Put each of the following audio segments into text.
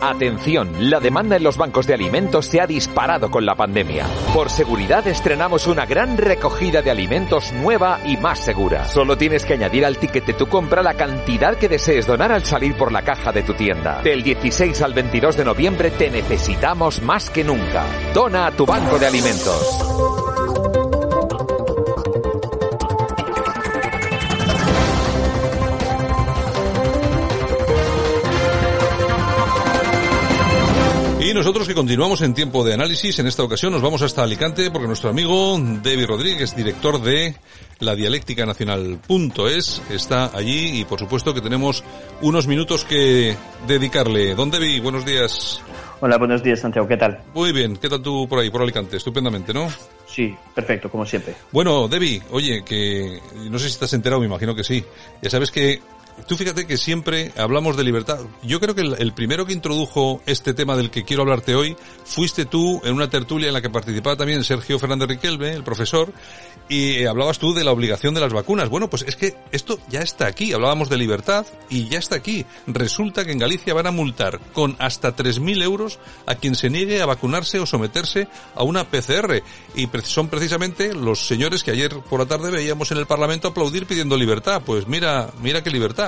Atención, la demanda en los bancos de alimentos se ha disparado con la pandemia. Por seguridad estrenamos una gran recogida de alimentos nueva y más segura. Solo tienes que añadir al ticket de tu compra la cantidad que desees donar al salir por la caja de tu tienda. Del 16 al 22 de noviembre te necesitamos más que nunca. Dona a tu banco de alimentos. Y nosotros que continuamos en tiempo de análisis, en esta ocasión nos vamos hasta Alicante porque nuestro amigo David Rodríguez, director de la dialéctica nacional.es, está allí y por supuesto que tenemos unos minutos que dedicarle. Don David, buenos días. Hola, buenos días Santiago, ¿qué tal? Muy bien, ¿qué tal tú por ahí, por Alicante? Estupendamente, ¿no? Sí, perfecto, como siempre. Bueno, Debbie, oye, que no sé si estás enterado, me imagino que sí. Ya sabes que tú fíjate que siempre hablamos de libertad. Yo creo que el, primero que introdujo este tema del que quiero hablarte hoy fuiste tú en una tertulia en la que participaba también Sergio Fernández Riquelme, el profesor, y hablabas tú de la obligación de las vacunas. Bueno, pues es que esto ya está aquí. Hablábamos de libertad y ya está aquí. Resulta que en Galicia van a multar con hasta 3.000 euros a quien se niegue a vacunarse o someterse a una PCR. Y son precisamente los señores que ayer por la tarde veíamos en el Parlamento aplaudir pidiendo libertad. Pues mira, mira qué libertad.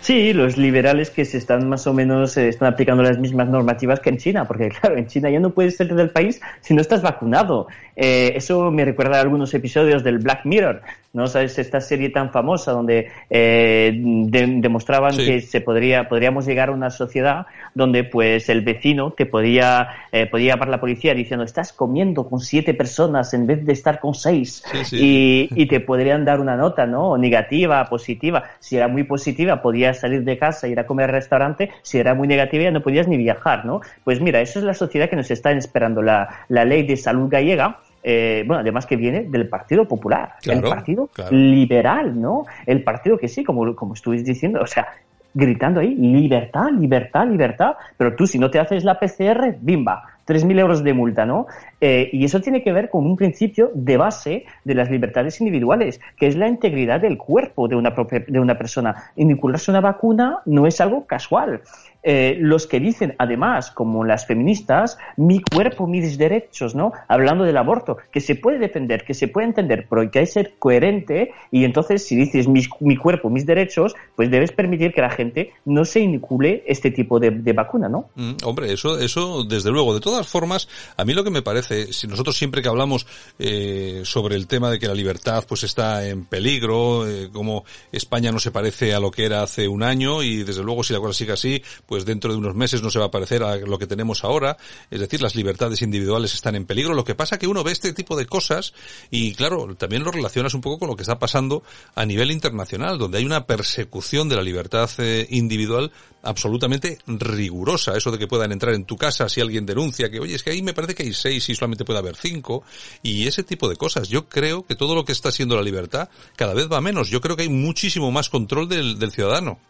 Sí, los liberales que se están más o menos eh, están aplicando las mismas normativas que en China, porque claro, en China ya no puedes salir del país si no estás vacunado. Eh, eso me recuerda a algunos episodios del Black Mirror, ¿no? ¿Sabes? Esta serie tan famosa donde eh, demostraban que se podría, podríamos llegar a una sociedad donde pues el vecino te podía, eh, podía llamar la policía diciendo estás comiendo con siete personas en vez de estar con seis Y, y, te podrían dar una nota, ¿no? Negativa, positiva. Si era muy positiva podías salir de casa, ir a comer al restaurante. Si era muy negativa ya no podías ni viajar, ¿no? Pues mira, eso es la sociedad que nos está esperando. La, la ley de salud gallega eh, bueno, además que viene del Partido Popular, el Partido Liberal, ¿no? El partido que sí, como, como estuviste diciendo, o sea, gritando ahí, libertad, libertad, libertad, pero tú si no te haces la PCR, bimba, 3.000 euros de multa, ¿no? Eh, y eso tiene que ver con un principio de base de las libertades individuales, que es la integridad del cuerpo de una, propia, de una persona. Inocularse una vacuna no es algo casual. Eh, los que dicen, además, como las feministas, mi cuerpo, mis derechos, ¿no? Hablando del aborto, que se puede defender, que se puede entender, pero hay que ser coherente y entonces si dices mi, mi cuerpo, mis derechos, pues debes permitir que la gente no se inocule este tipo de, vacuna, ¿no? Mm, hombre, eso, eso desde luego. De todas formas, a mí lo que me parece, si nosotros siempre que hablamos eh, sobre el tema de que la libertad pues está en peligro, eh, como España no se parece a lo que era hace un año y desde luego si la cosa sigue así, pues pues dentro de unos meses no se va a parecer a lo que tenemos ahora, es decir, las libertades individuales están en peligro. Lo que pasa que uno ve este tipo de cosas y claro, también lo relacionas un poco con lo que está pasando a nivel internacional, donde hay una persecución de la libertad eh, individual absolutamente rigurosa. Eso de que puedan entrar en tu casa si alguien denuncia que, oye, es que ahí me parece que hay seis y solamente puede haber cinco. Y ese tipo de cosas. Yo creo que todo lo que está siendo la libertad cada vez va menos. Yo creo que hay muchísimo más control del ciudadano.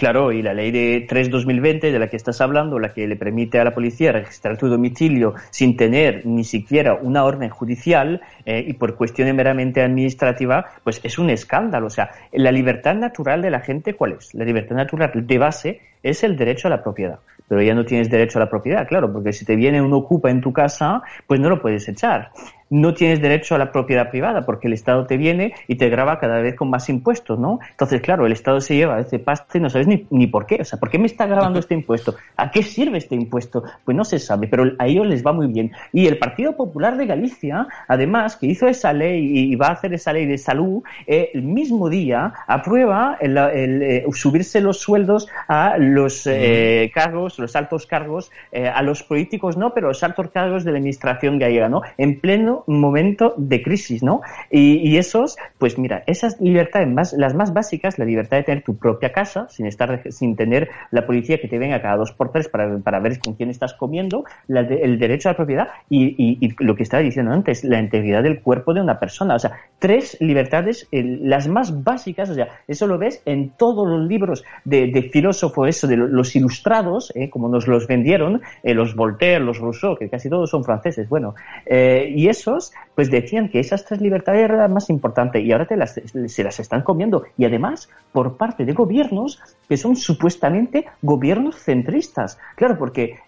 Claro, y la ley de 3-2020 de la que estás hablando, la que le permite a la policía registrar tu domicilio sin tener ni siquiera una orden judicial eh, y por cuestiones meramente administrativa, pues es un escándalo. O sea, la libertad natural de la gente, ¿cuál es? La libertad natural de base es el derecho a la propiedad. Pero ya no tienes derecho a la propiedad, claro, porque si te viene un ocupa en tu casa, pues no lo puedes echar no tienes derecho a la propiedad privada porque el Estado te viene y te graba cada vez con más impuestos, ¿no? Entonces, claro, el Estado se lleva ese pasta y no sabes ni, ni por qué. O sea, ¿por qué me está grabando este impuesto? ¿A qué sirve este impuesto? Pues no se sabe, pero a ellos les va muy bien. Y el Partido Popular de Galicia, además, que hizo esa ley y va a hacer esa ley de salud, eh, el mismo día aprueba el, eh, subirse los sueldos a, los eh, cargos, los altos cargos, eh, a los políticos no, pero los altos cargos de la administración gallega, ¿no? En pleno momento de crisis, ¿no? Y, esos, pues mira, esas libertades más, las más básicas, la libertad de tener tu propia casa, sin estar, sin tener la policía que te venga cada dos por tres para, para ver con quién estás comiendo, el derecho a la propiedad y, y, lo que estaba diciendo antes, la integridad del cuerpo de una persona. O sea, tres libertades, las más básicas, o sea, eso lo ves en todos los libros de, de filósofos, de los ilustrados, eh, como nos los vendieron, eh, los Voltaire, los Rousseau, que casi todos son franceses, bueno, eh, y esos, pues decían que esas tres libertades eran las más importantes y ahora te las, se las están comiendo. Y además, por parte de gobiernos que son supuestamente gobiernos centristas. Claro, porque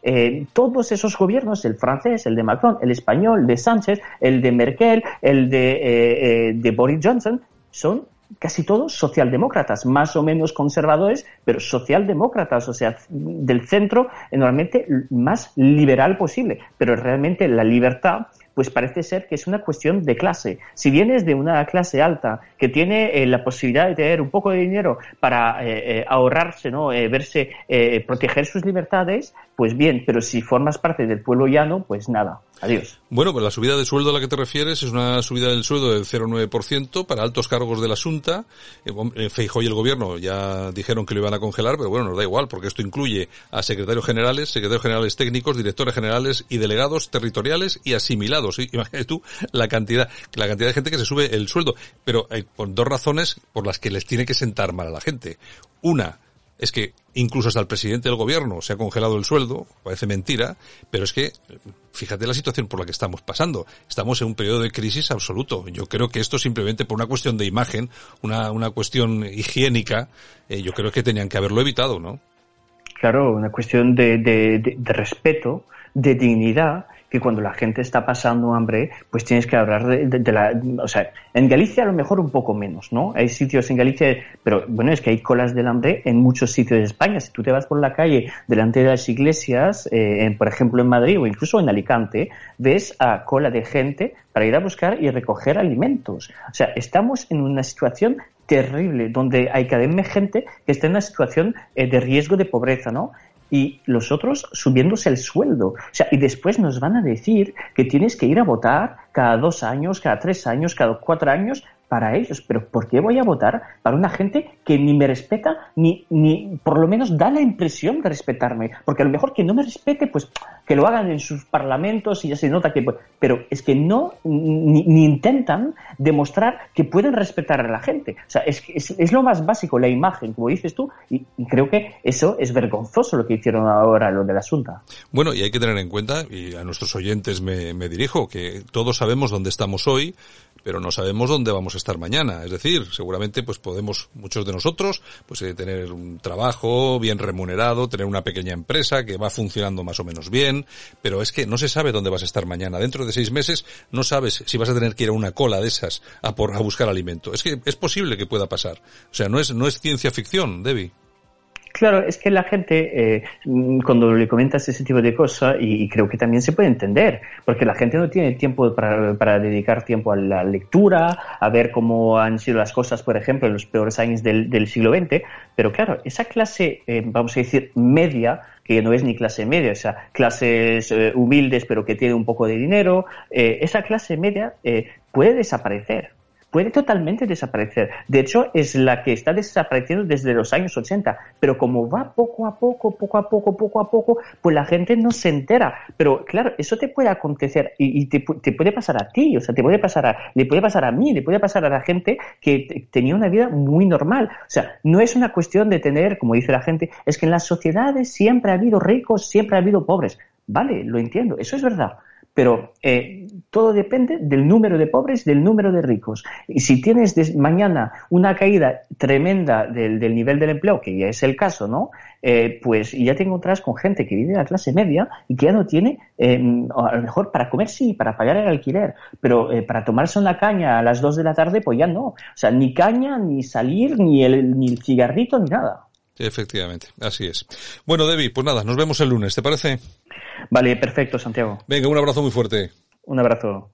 todos esos gobiernos, el francés, el de Macron, el español, el de Sánchez, el de Merkel, el de, de Boris Johnson, son casi todos socialdemócratas, más o menos conservadores, pero socialdemócratas, o sea, del centro normalmente más liberal posible. Pero realmente la libertad pues parece ser que es una cuestión de clase. Si vienes de una clase alta que tiene eh, la posibilidad de tener un poco de dinero para eh, eh, ahorrarse, ¿no? verse, proteger sus libertades, pues bien, pero si formas parte del pueblo llano, pues nada. Adiós. Bueno, pues la subida de sueldo a la que te refieres es una subida del sueldo del 0,9% para altos cargos de la Junta. Feijó y el gobierno ya dijeron que lo iban a congelar, pero bueno, nos da igual, porque esto incluye a secretarios generales, secretarios generales técnicos, directores generales y delegados territoriales y asimilados Imagínate tú la cantidad, la cantidad de gente que se sube el sueldo. Pero hay por dos razones por las que les tiene que sentar mal a la gente. Una, es que incluso hasta el presidente del gobierno se ha congelado el sueldo, parece mentira, pero es que fíjate la situación por la que estamos pasando. Estamos en un periodo de crisis absoluto. Yo creo que esto simplemente por una cuestión de imagen, una, una cuestión higiénica, eh, yo creo que tenían que haberlo evitado, ¿no? Claro, una cuestión de, de respeto, de dignidad que cuando la gente está pasando hambre, pues tienes que hablar de, la... O sea, en Galicia a lo mejor un poco menos, ¿no? Hay sitios en Galicia, pero bueno, es que hay colas del hambre en muchos sitios de España. Si tú te vas por la calle delante de las iglesias, eh, por ejemplo en Madrid o incluso en Alicante, ves a cola de gente para ir a buscar y recoger alimentos. O sea, estamos en una situación terrible, donde hay cada vez gente que está en una situación eh, de riesgo de pobreza, ¿no? Y los otros subiéndose el sueldo. O sea, y después nos van a decir que tienes que ir a votar cada dos años, cada tres años, cada cuatro años para ellos. Pero ¿por qué voy a votar para una gente que ni me respeta, ni, ni por lo menos da la impresión de respetarme? Porque a lo mejor que no me respete, pues que lo hagan en sus parlamentos y ya se nota que... Pues, pero es que no, ni, intentan demostrar que pueden respetar a la gente. O sea, es, es, es lo más básico, la imagen, como dices tú, y, creo que eso es vergonzoso lo que hicieron ahora lo de la Asunta. Bueno, y hay que tener en cuenta, y a nuestros oyentes me, me dirijo, que todos sabemos dónde estamos hoy, pero no sabemos dónde vamos a estar mañana. Es decir, seguramente pues podemos, muchos de nosotros, pues eh, tener un trabajo bien remunerado, tener una pequeña empresa que va funcionando más o menos bien, pero es que no se sabe dónde vas a estar mañana. Dentro de seis meses no sabes si vas a tener que ir a una cola de esas a, por, a buscar alimento. Es que es posible que pueda pasar. O sea, no es, no es ciencia ficción, Debbie. Claro, es que la gente, eh, cuando le comentas ese tipo de cosas, y, creo que también se puede entender, porque la gente no tiene tiempo para, dedicar tiempo a la lectura, a ver cómo han sido las cosas, por ejemplo, en los peores años del, siglo XX, pero claro, esa clase, eh, vamos a decir, media, que no es ni clase media, o sea, clases eh, humildes pero que tiene un poco de dinero, esa clase media puede desaparecer puede totalmente desaparecer. De hecho, es la que está desapareciendo desde los años 80, pero como va poco a poco, poco a poco, poco a poco, pues la gente no se entera. Pero claro, eso te puede acontecer y, te, puede pasar a ti, o sea, te puede pasar a, le puede pasar a mí, le puede pasar a la gente que tenía una vida muy normal. O sea, no es una cuestión de tener, como dice la gente, es que en las sociedades siempre ha habido ricos, siempre ha habido pobres. Vale, lo entiendo, eso es verdad pero eh, todo depende del número de pobres, del número de ricos. Y si tienes mañana una caída tremenda del, nivel del empleo, que ya es el caso, ¿no? Eh, pues ya te encontrarás con gente que vive en la clase media y que ya no tiene, eh, a lo mejor para comer sí, para pagar el alquiler, pero para tomarse una caña a las dos de la tarde, pues ya no. O sea, ni caña, ni salir, ni el, ni el cigarrito, ni nada. Efectivamente, así es. Bueno, Debbie, pues nada, nos vemos el lunes, ¿te parece? Vale, perfecto, Santiago. Venga, un abrazo muy fuerte. Un abrazo.